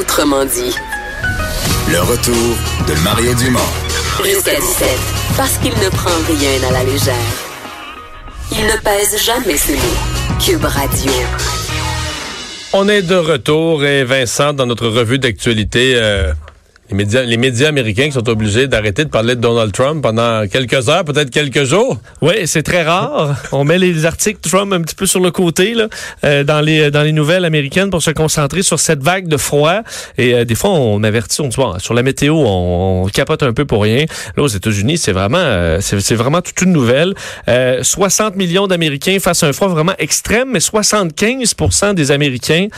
Autrement dit. Le retour de Mario Dumont. Jusqu'à 17. Parce qu'il ne prend rien à la légère. Il ne pèse jamais ses mots. Cube Radio. On est de retour et Vincent, dans notre revue d'actualité, euh, les médias, les médias américains qui sont obligés d'arrêter de parler de Donald Trump pendant quelques heures, peut-être quelques jours. Oui, c'est très rare. On met les articles Trump un petit peu sur le côté là, euh, dans les dans les nouvelles américaines pour se concentrer sur cette vague de froid. Et euh, des fois, on avertit, on dit bon, sur la météo, on, capote un peu pour rien. Là, aux États-Unis, c'est vraiment euh, c'est vraiment toute une nouvelle. 60 millions d'Américains face à un froid vraiment extrême, mais 75% des Américains,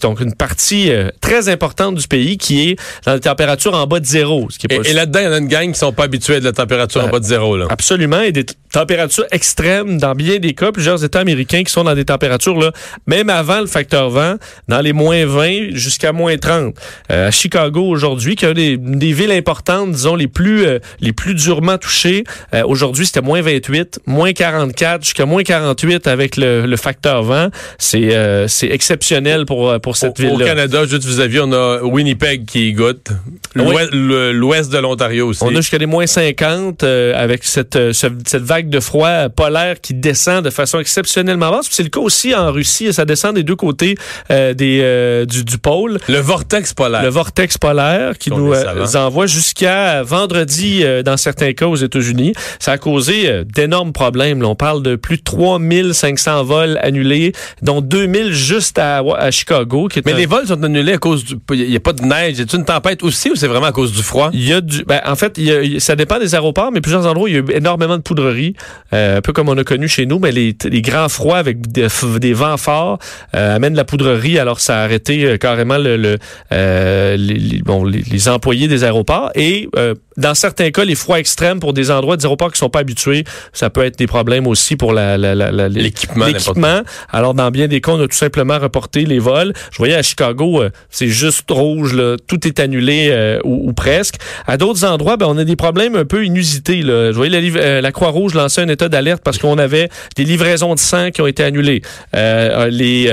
donc une partie très importante du pays qui est dans le température en bas de zéro. Ce qui est et, et là-dedans, il y en a une gang qui sont pas habitués à de la température en bas de zéro. Là. Absolument. Et des températures extrêmes dans bien des cas. Plusieurs États américains qui sont dans des températures, là, même avant le facteur vent, dans les moins 20 jusqu'à moins 30. Euh, à Chicago aujourd'hui, qui est des, des villes importantes, disons, les plus, euh, les plus durement touchées, euh, aujourd'hui, c'était moins 28, moins 44, jusqu'à moins 48 avec le, le facteur vent. C'est euh, c'est exceptionnel pour, pour cette ville-là. Au Canada, juste vis-à-vis, on a Winnipeg qui goûte. L'ouest oui. de l'Ontario aussi. On a jusqu'à des moins 50 euh, avec cette, euh, cette vague de froid polaire qui descend de façon exceptionnellement basse. C'est le cas aussi en Russie. Ça descend des deux côtés euh, des, du, du, pôle. Le vortex polaire. Le vortex polaire qui nous envoie jusqu'à vendredi dans certains cas aux États-Unis. Ça a causé d'énormes problèmes. Là, on parle de plus de 3500 vols annulés, dont 2000 juste à, à Chicago. Qui Mais un... les vols sont annulés à cause du... Il n'y a pas de neige. Y a une tempête aussi ou c'est vraiment à cause du froid? Il y a du... Ben, en fait, il y a, ça dépend des aéroports, mais plusieurs endroits, il y a eu énormément de poudrerie, euh, un peu comme on a connu chez nous, mais les, les grands froids avec des, des vents forts euh, amènent la poudrerie, alors ça a arrêté euh, carrément le, le euh, les, bon, les, les, employés des aéroports. Et dans certains cas, les froids extrêmes pour des endroits des aéroports qui sont pas habitués, ça peut être des problèmes aussi pour la, la, la, l'équipement. L'équipement. Alors, dans bien des cas, on a tout simplement reporté les vols. Je voyais à Chicago, c'est juste rouge, là, tout est annulé euh, ou, presque. À d'autres endroits, ben, on a des problèmes un peu inusités. Là. Je voyais la, euh, la Croix-Rouge lancer un état d'alerte parce qu'on avait des livraisons de sang qui ont été annulées. Euh, les,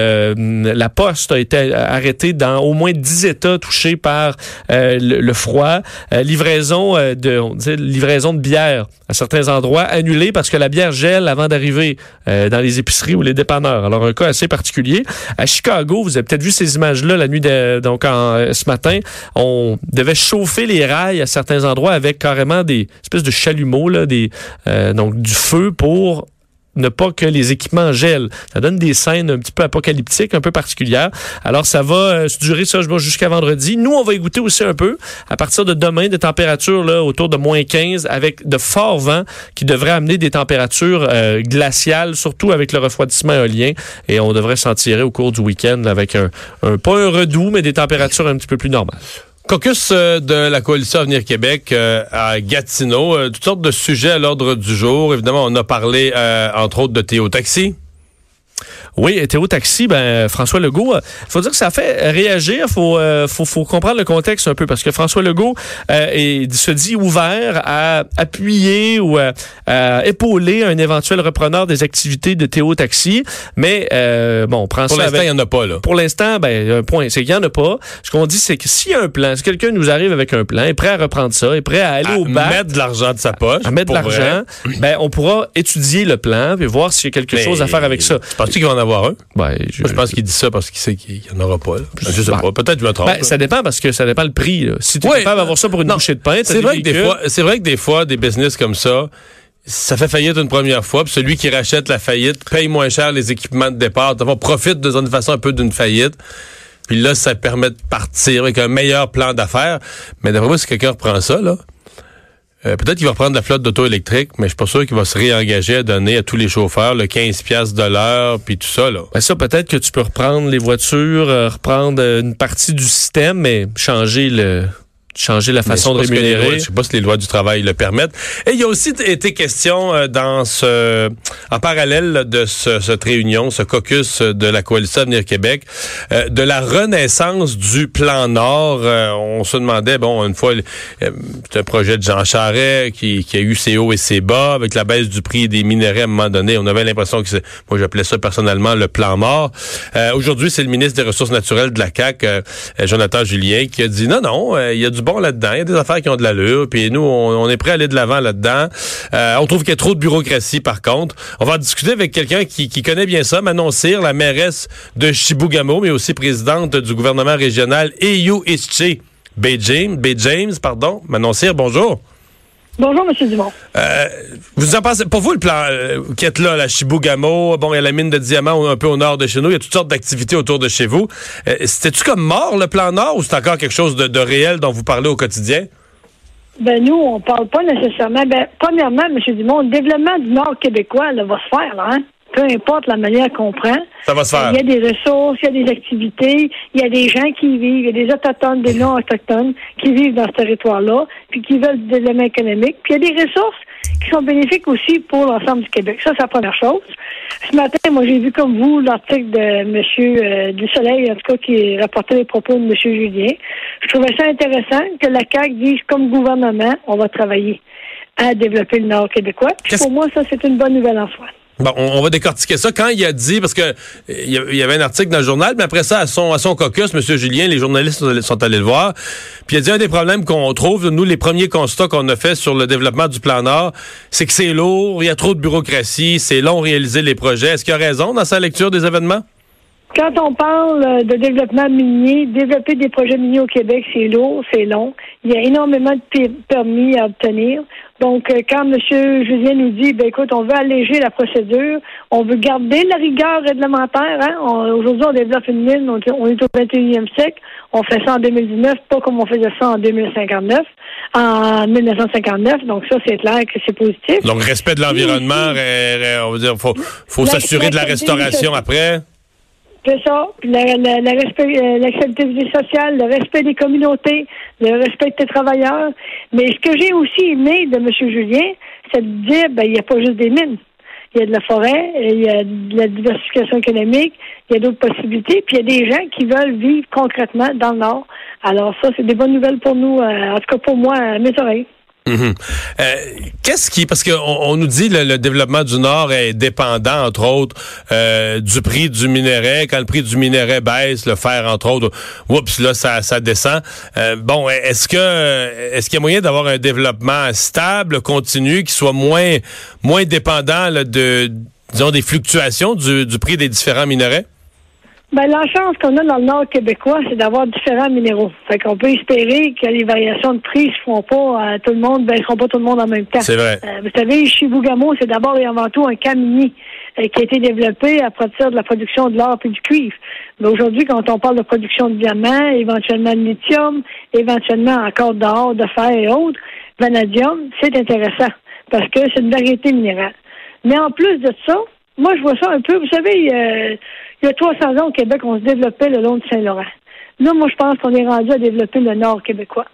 la poste a été arrêtée dans au moins 10 États touchés par le, froid. livraison de on livraison de bière à certains endroits annulée parce que la bière gèle avant d'arriver dans les épiceries ou les dépanneurs. Alors un cas assez particulier. À Chicago, vous avez peut-être vu ces images-là la nuit de, donc ce matin. On devait chauffer les rails à certains endroits avec carrément des espèces de chalumeaux, là, des, euh, donc du feu pour ne pas que les équipements gèlent. Ça donne des scènes un petit peu apocalyptiques, un peu particulières. Alors, ça va euh, durer ça jusqu'à vendredi. Nous, on va y goûter aussi un peu. À partir de demain, des températures là, autour de moins 15 avec de forts vents qui devraient amener des températures euh, glaciales, surtout avec le refroidissement éolien. Et on devrait s'en tirer au cours du week-end avec un, un, pas un redout, mais des températures un petit peu plus normales. Caucus de la coalition Avenir Québec euh, à Gatineau, euh, toutes sortes de sujets à l'ordre du jour. Évidemment, on a parlé euh, entre autres de Théo Taxi. Oui, Théo Taxi, ben François Legault, il faut dire que ça fait réagir. Faut, euh, faut, faut comprendre le contexte un peu parce que François Legault euh, est, se dit ouvert à appuyer ou à, à, épauler un éventuel repreneur des activités de Théo Taxi. Mais euh, bon, on prend pour ça. Pour l'instant, il n'y en a pas là. Pour l'instant, ben un point, c'est qu'il n'y en a pas. Ce qu'on dit, c'est que s'il y a un plan, si quelqu'un nous arrive avec un plan, est prêt à reprendre ça, est prêt à aller à au bac, mettre de l'argent de sa poche, à mettre de l'argent, ben on pourra étudier le plan et voir s'il y a quelque Mais chose à faire avec ça. Penses-tu qu'il va en avoir un? Ben, je, Moi, je pense qu'il dit ça parce qu'il sait qu'il n'y en aura pas. Là. Je sais pas. Peut-être que je me trompe. Ben, ça dépend parce que ça dépend le prix. Là. Si tu es capable d'avoir ça pour une non, bouchée de pain, c'est vrai, que des fois, c'est vrai que des fois, des business comme ça, ça fait faillite une première fois, puis celui qui rachète la faillite paye moins cher les équipements de départ, on profite de toute façon un peu d'une faillite. Puis là, ça permet de partir avec un meilleur plan d'affaires. Mais d'après moi, si quelqu'un reprend ça, là, euh, peut-être qu'il va reprendre la flotte d'auto électrique, mais je suis pas sûr qu'il va se réengager à donner à tous les chauffeurs le 15 pièces de l'heure puis tout ça là. Ben ça peut-être que tu peux reprendre les voitures, euh, reprendre une partie du système mais changer le changer la façon de rémunérer. lois- Je sais pas si les lois du travail le permettent. Et il y a aussi été question euh, dans ce, en parallèle de ce- cette réunion, ce caucus de la coalition Avenir Québec, euh, de la renaissance du plan Nord. Euh, on se demandait, bon, une fois, euh, c'est un projet de Jean Charest qui, qui a eu ses hauts et ses bas avec la baisse du prix des minerais à un moment donné. On avait l'impression que c'est, moi j'appelais ça personnellement le plan mort. Euh, Aujourd'hui, c'est le ministre des Ressources naturelles de la CAQ, euh, Jonathan Julien, qui a dit non, non, il y a du bon là-dedans, il y a des affaires qui ont de l'allure, puis nous, on, est prêt à aller de l'avant là-dedans. Euh, on trouve qu'il y a trop de bureaucratie, par contre. On va discuter avec quelqu'un qui, connaît bien ça, Manon Cyr, la mairesse de Chibougamau, mais aussi présidente du gouvernement régional EU Ische. Bay James, James, pardon. Manon Cyr, bonjour. Bonjour, M. Dumont. Euh, vous en pensez, pour vous, le plan euh, qui est là, la Chibougamau, bon, il y a la mine de diamants un peu au nord de chez nous, il y a toutes sortes d'activités autour de chez vous. Euh, C'était-tu comme mort, le plan nord, ou c'est encore quelque chose de, de réel dont vous parlez au quotidien? Ben, nous, on parle pas nécessairement. Ben, premièrement, M. Dumont, le développement du Nord québécois, là, va se faire, là, hein? Peu importe la manière qu'on prend. Ça va se faire. Il y a des ressources, il y a des activités, il y a des gens qui y vivent, il y a des autochtones, des non-autochtones qui vivent dans ce territoire-là, puis qui veulent du développement économique. Puis il y a des ressources qui sont bénéfiques aussi pour l'ensemble du Québec. Ça, c'est la première chose. Ce matin, moi, j'ai vu comme vous l'article de M. euh, du Soleil, en tout cas, qui rapportait les propos de M. Julien. Je trouvais ça intéressant que la CAQ dise, comme gouvernement, on va travailler à développer le Nord québécois. Puis pour moi, ça, c'est une bonne nouvelle en soi. Bon, on, va décortiquer ça. Quand il a dit, parce que il y avait un article dans le journal, mais après ça, à son, à son caucus, M. Julien, les journalistes sont allés- le voir, puis il a dit un des problèmes qu'on trouve, nous, les premiers constats qu'on a fait sur le développement du plan Nord, c'est que c'est lourd, il y a trop de bureaucratie, c'est long réaliser les projets. Est-ce qu'il a raison dans sa lecture des événements? Quand on parle euh, de développement minier, développer des projets miniers au Québec, c'est lourd, c'est long. Il y a énormément de per- permis à obtenir. Donc, euh, quand M. Julien nous dit, ben écoute, on veut alléger la procédure, on veut garder la rigueur réglementaire. Hein? On- Aujourd'hui, on développe une mine, on, on est au 21e siècle, on fait ça en 2019, pas comme on faisait ça en 2059, en 1959. Donc, ça, c'est clair que c'est positif. Donc, respect de l'environnement, on va dire, faut, faut s'assurer de la- restauration après. C'est ça. Puis la- la- la respect- euh, l'acceptabilité sociale, le respect des communautés, le respect des travailleurs. Mais ce que j'ai aussi aimé de M. Julien, c'est de dire, ben, il n'y a pas juste des mines. Il y a de la forêt, il y a de la diversification économique, il y a d'autres possibilités, puis il y a des gens qui veulent vivre concrètement dans le Nord. Alors ça, c'est des bonnes nouvelles pour nous, euh, en tout cas pour moi, à mes oreilles. Mhm. Euh, Qu'est-ce qui, parce qu'on on nous dit le, le développement du Nord est dépendant, entre autres, euh, du prix du minerai. Quand le prix du minerai baisse, le fer, entre autres, oups, là, ça, ça descend. Euh, bon, est-ce que, est-ce qu'il y a moyen d'avoir un développement stable, continu, qui soit moins, moins dépendant de, disons, des fluctuations du, du prix des différents minerais? Ben, la chance qu'on a dans le Nord québécois, c'est d'avoir différents minéraux. Fait qu'on peut espérer que les variations de prix ne se feront pas à tout le monde, baisseront pas tout le monde en même temps. C'est vrai. Euh, vous savez, Chibougamau, c'est d'abord et avant tout un camp minier euh, qui a été développé à partir de la production de l'or et du cuivre. Mais aujourd'hui, quand on parle de production de diamants, éventuellement de lithium, éventuellement encore d'or, de fer et autres, vanadium, c'est intéressant parce que c'est une variété minérale. Mais en plus de ça, moi, je vois ça un peu, vous savez, euh, il y a 300 ans au Québec, on se développait le long du Saint-Laurent. Là, moi, je pense qu'on est rendu à développer le nord québécois.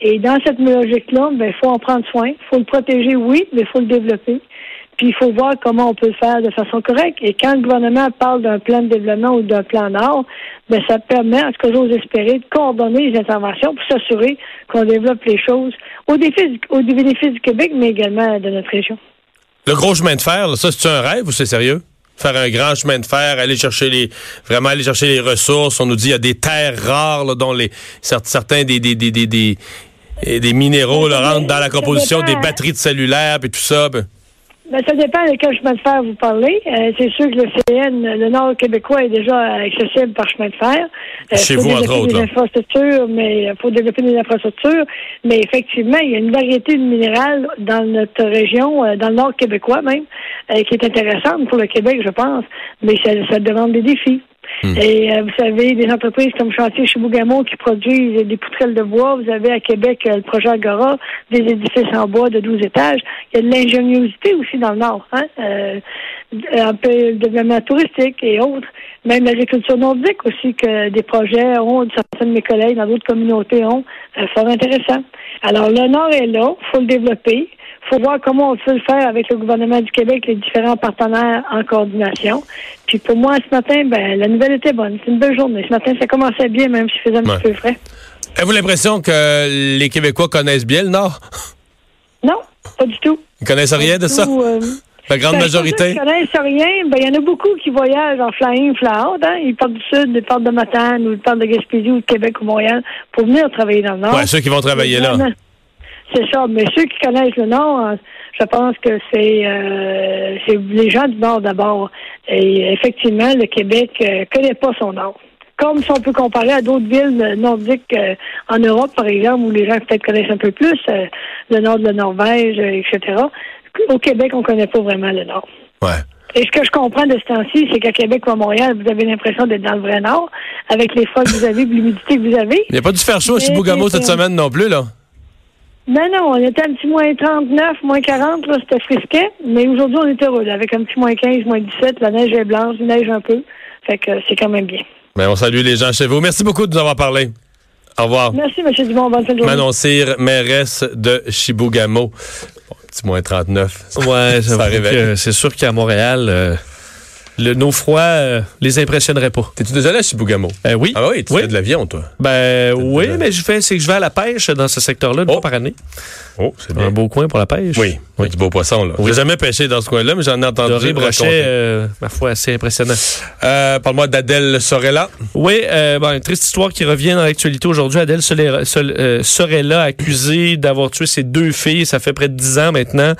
Et dans cette logique-là, ben, il faut en prendre soin. Il faut le protéger, oui, mais il faut le développer. Puis il faut voir comment on peut le faire de façon correcte. Et quand le gouvernement parle d'un plan de développement ou d'un plan nord, ben, ça permet, en tout cas, j'ose espérer, de coordonner les interventions pour s'assurer qu'on développe les choses au, bénéfice du Québec, mais également de notre région. Le gros chemin de fer, ça, c'est un rêve ou c'est sérieux? Faire un grand chemin de fer, aller chercher les, vraiment aller chercher les ressources. On nous dit il y a des terres rares, là, dont les, cer- certains des, des, des, des, des, des minéraux là, rentrent dans la composition des batteries de cellulaires et tout ça. ben. Ben, ça dépend de quel chemin de fer vous parlez. Euh, c'est sûr que le CN, le nord québécois, est déjà accessible par chemin de fer. Euh, Chez faut vous, entre développer autres, des là. infrastructures, mais il faut développer des infrastructures. Mais effectivement, il y a une variété de minérales dans notre région, euh, dans le nord québécois même, euh, qui est intéressante pour le Québec, je pense. Mais ça, ça demande des défis. Hmm. Et euh, vous savez, des entreprises comme Chantier Chibougamau qui produisent des poutrelles de bois. Vous avez à Québec euh, le projet Agora, des édifices en bois de 12 étages. Il y a de l'ingéniosité aussi dans le Nord. Hein? Euh, un peu le développement touristique et autres. Même l'agriculture nordique aussi, que des projets ont, certains de mes collègues dans d'autres communautés ont. C'est fort intéressant. Alors, le Nord est là, il faut le développer faut voir comment on peut le faire avec le gouvernement du Québec, les différents partenaires en coordination. Puis pour moi, ce matin, ben, la nouvelle était bonne. C'est une belle journée. Ce matin, ça commençait bien, même si faisait un petit peu frais. Avez-vous l'impression que les Québécois connaissent bien le Nord? Non, pas du tout. Ils connaissent rien de ça? Euh, la grande ben, majorité? Ils connaissent rien. Ben, il y en a beaucoup qui voyagent en flying, fly out. Hein? Ils partent du sud, ils partent de Matane, ou ils partent de Gaspésie, ou de Québec, ou Montréal, pour venir travailler dans le Nord. Ouais, ceux qui vont travailler là. C'est ça. Mais ceux qui connaissent le Nord, hein, je pense que c'est euh, les gens du Nord d'abord. Et effectivement, le Québec ne euh, connaît pas son Nord. Comme si on peut comparer à d'autres villes nordiques euh, en Europe, par exemple, où les gens peut-être connaissent un peu plus le nord de la Norvège, etc. Au Québec, on ne connaît pas vraiment le Nord. Ouais. Et ce que je comprends de ce temps-ci, c'est qu'à Québec ou à Montréal, vous avez l'impression d'être dans le vrai Nord, avec les froids que vous avez, l'humidité que vous avez. Il n'y a pas dû faire chaud à Chibougamau cette semaine non plus, là? Non, non, on était un petit moins 39, moins 40, là, c'était frisquet. Mais aujourd'hui, on est heureux, avec un petit moins 15, moins 17. La neige est blanche, il neige un peu. Fait que c'est quand même bien. Mais on salue les gens chez vous. Merci beaucoup de nous avoir parlé. Au revoir. Merci, M. Dumont. Bonne fin de journée. Manon Cyr, mairesse de Chibougamau. Bon, petit moins 39. Ouais, ça, c'est sûr qu'à Montréal, euh, le, nos froids euh, les impressionnerait pas. T'es-tu déjà allé à Chibougamau? Euh, oui. Ah oui, tu fais de l'avion, toi? Ben oui, mais je fais, c'est que je vais à la pêche dans ce secteur-là une oh. fois par année. Oh, c'est bien. Un beau coin pour la pêche. Oui, oui. du beau poisson. Là. J'ai jamais pêché dans ce coin-là, mais j'en ai entendu Doré brochet, euh, ma foi, assez impressionnant. Euh, Parle-moi d'Adèle Sorella. Oui, euh, bon, une triste histoire qui revient dans l'actualité aujourd'hui. Adèle Sorella, accusée d'avoir tué ses deux filles, ça fait près de dix ans maintenant,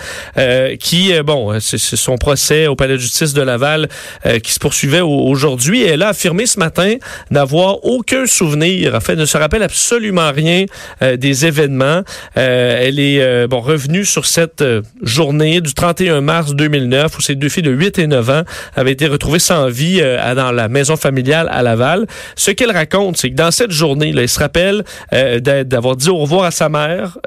qui, bon, c'est son procès au palais de justice de Laval euh, qui se poursuivait aujourd'hui. Elle a affirmé ce matin n'avoir aucun souvenir, en fait, ne se rappelle absolument rien des événements. elle est euh, bon revenu sur cette euh, journée du 31 mars 2009 où ces deux filles de 8 et 9 ans avaient été retrouvées sans vie euh, dans la maison familiale à Laval. Ce qu'elle raconte, c'est que dans cette journée, là, elle se rappelle d'avoir dit au revoir à sa mère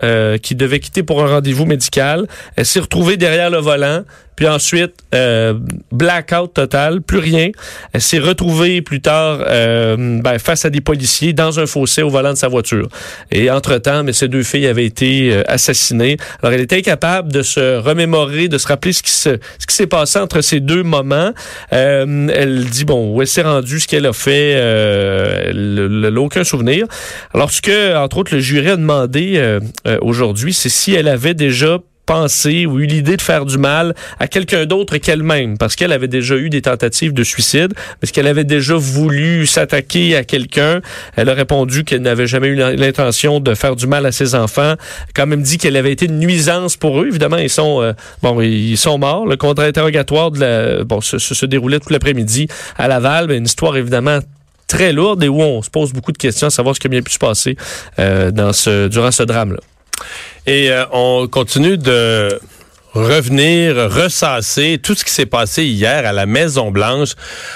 qui devait quitter pour un rendez-vous médical. Elle s'est retrouvée derrière le volant. Puis ensuite, euh, blackout total, plus rien. Elle s'est retrouvée plus tard euh, ben, face à des policiers dans un fossé au volant de sa voiture. Et entre-temps, mais ces deux filles avaient été euh, assassinées. Alors, elle était incapable de se remémorer, de se rappeler ce qui se, ce qui s'est passé entre ces deux moments. Euh, elle dit, bon, où elle s'est rendue, ce qu'elle a fait, euh, elle n'a aucun souvenir. Alors, ce que, entre autres, le jury a demandé aujourd'hui, c'est si elle avait déjà pensé ou eu l'idée de faire du mal à quelqu'un d'autre qu'elle-même, parce qu'elle avait déjà eu des tentatives de suicide, parce qu'elle avait déjà voulu s'attaquer à quelqu'un. Elle a répondu qu'elle n'avait jamais eu l'intention de faire du mal à ses enfants. Quand même dit qu'elle avait été une nuisance pour eux. Évidemment, ils sont euh, bon, ils sont morts. Le contre-interrogatoire de la, bon, se, se, déroulait tout l'après-midi à Laval, mais une histoire évidemment très lourde et où on se pose beaucoup de questions à savoir ce qui a bien pu se passer euh, dans ce durant ce drame-là. Et euh, on continue de revenir, ressasser tout ce qui s'est passé hier à la Maison Blanche,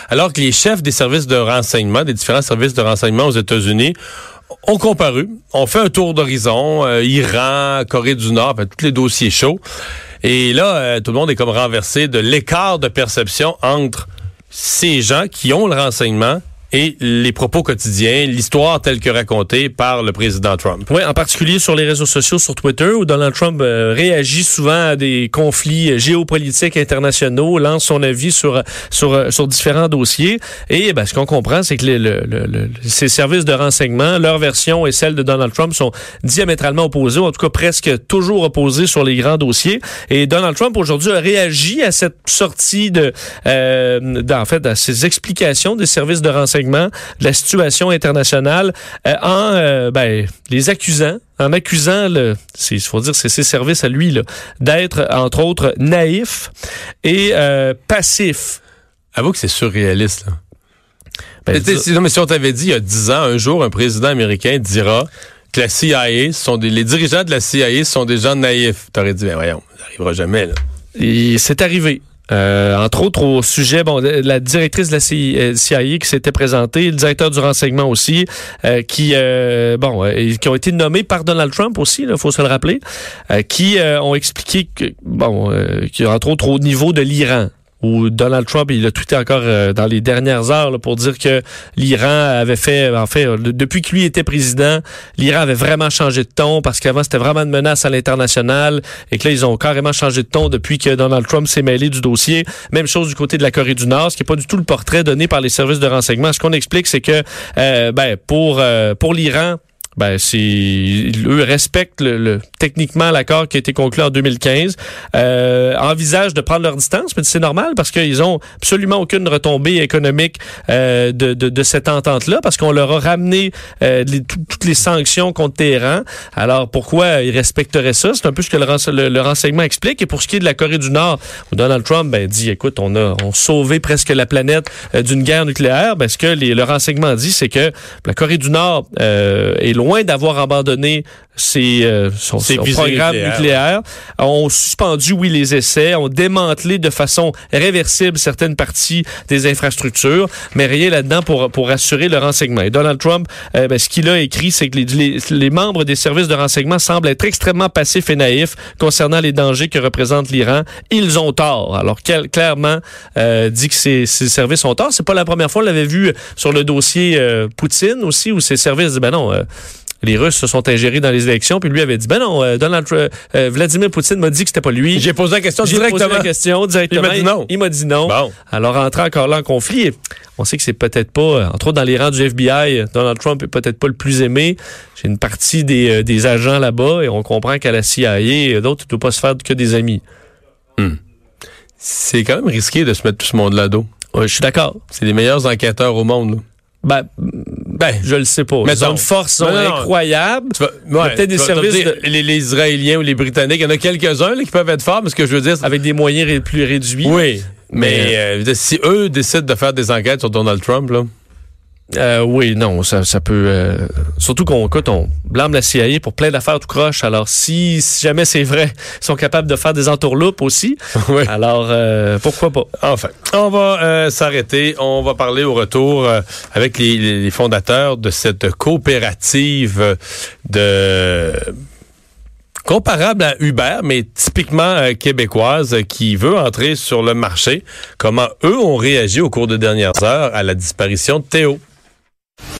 alors que les chefs des services de renseignement, des différents services de renseignement aux États-Unis, ont comparu, ont fait un tour d'horizon, euh, Iran, Corée du Nord, enfin, tous les dossiers chauds. Et là, euh, tout le monde est comme renversé de l'écart de perception entre ces gens qui ont le renseignement et les propos quotidiens, l'histoire telle que racontée par le président Trump. Oui, en particulier sur les réseaux sociaux, sur Twitter, où Donald Trump euh, réagit souvent à des conflits géopolitiques internationaux, lance son avis sur sur, sur différents dossiers. Et ben, ce qu'on comprend, c'est que le, le, ces services de renseignement, leur version et celle de Donald Trump sont diamétralement opposées, en tout cas presque toujours opposées sur les grands dossiers. Et Donald Trump aujourd'hui a réagi à cette sortie de, euh, en fait, à ces explications des services de renseignement de la situation internationale euh, en euh, ben, les accusant en accusant le, il faut dire c'est ses services à lui d'être entre autres naïf et euh, passif. Avoue que c'est surréaliste là. Ben, non, mais si on t'avait dit il y a dix ans, un jour, un président américain dira que la CIA, sont des, les dirigeants de la CIA sont des gens naïfs. T'aurais dit, ben voyons, ça n'arrivera jamais. C'est arrivé Euh, entre autres au sujet bon, la directrice de la CIA qui s'était présentée, le directeur du renseignement aussi, euh, qui euh, bon, qui ont été nommés par Donald Trump aussi, il faut se le rappeler, qui ont expliqué que bon, qui entre autres au niveau de l'Iran, où Donald Trump, il a tweeté encore euh, dans les dernières heures pour dire que l'Iran avait fait, en fait, depuis que lui était président, l'Iran avait vraiment changé de ton parce qu'avant c'était vraiment une menace à l'international et que là ils ont carrément changé de ton depuis que Donald Trump s'est mêlé du dossier. Même chose du côté de la Corée du Nord, ce qui n'est pas du tout le portrait donné par les services de renseignement. Ce qu'on explique, c'est que euh, ben, pour euh, pour l'Iran, ben c'est eux respectent le, techniquement l'accord qui a été conclu en 2015, euh, envisagent de prendre leur distance, mais c'est normal parce qu'ils ont absolument aucune retombée économique euh, de, de, cette entente-là, parce qu'on leur a ramené euh, toutes les sanctions contre Téhéran. Alors pourquoi ils respecteraient ça? C'est un peu ce que le, renseignement explique. Et pour ce qui est de la Corée du Nord, Donald Trump ben, dit, écoute, on a on sauvé presque la planète euh, d'une guerre nucléaire. Ben, ce que les, le renseignement dit, c'est que la Corée du Nord est loin d'avoir abandonné ses, euh, son, programme nucléaire, ont suspendu, oui, les essais, ont démantelé de façon réversible certaines parties des infrastructures, mais rien là-dedans pour, pour assurer le renseignement. Et Donald Trump, euh, ben, ce qu'il a écrit, c'est que les, les, membres des services de renseignement semblent être extrêmement passifs et naïfs concernant les dangers que représente l'Iran. Ils ont tort. Alors, clairement, euh, dit que ces, ces services ont tort. C'est pas la première fois, on l'avait vu sur le dossier euh, Poutine aussi, où ces services disent, ben non, les Russes se sont ingérés dans les élections, puis lui avait dit, ben non, euh, Donald euh, Vladimir Poutine m'a dit que c'était pas lui. J'ai posé la question directement. Posé la question directement. Il m'a dit non. Il, m'a dit non. Bon. Alors, entrer encore là en conflit, on sait que c'est peut-être pas, euh, entre autres dans les rangs du FBI, Donald Trump est peut-être pas le plus aimé. J'ai une partie des, des agents là-bas et on comprend qu'à la CIA, d'autres, ne doivent pas se faire que des amis. Hmm. C'est quand même risqué de se mettre tout ce monde là dos. je suis d'accord. C'est les meilleurs enquêteurs au monde. Là. Ben, ben, je le sais pas. Mais ils ont une force incroyable. peut-être des services. les, Israéliens ou les Britanniques, il y en a quelques-uns qui peuvent être forts, mais ce que je veux dire. Avec des moyens plus réduits. Oui. Mais, euh, si eux décident de faire des enquêtes sur Donald Trump, là. Euh, oui, non, ça, ça peut. Euh, surtout qu'on écoute, on blâme la CIA pour plein d'affaires tout croche. Alors, si, si jamais c'est vrai, ils sont capables de faire des entourloupes aussi. oui. Alors, euh, pourquoi pas? Enfin, on va euh, s'arrêter. On va parler au retour avec les, les, fondateurs de cette coopérative de comparable à Uber, mais typiquement québécoise, qui veut entrer sur le marché. Comment eux ont réagi au cours des dernières heures à la disparition de Théo?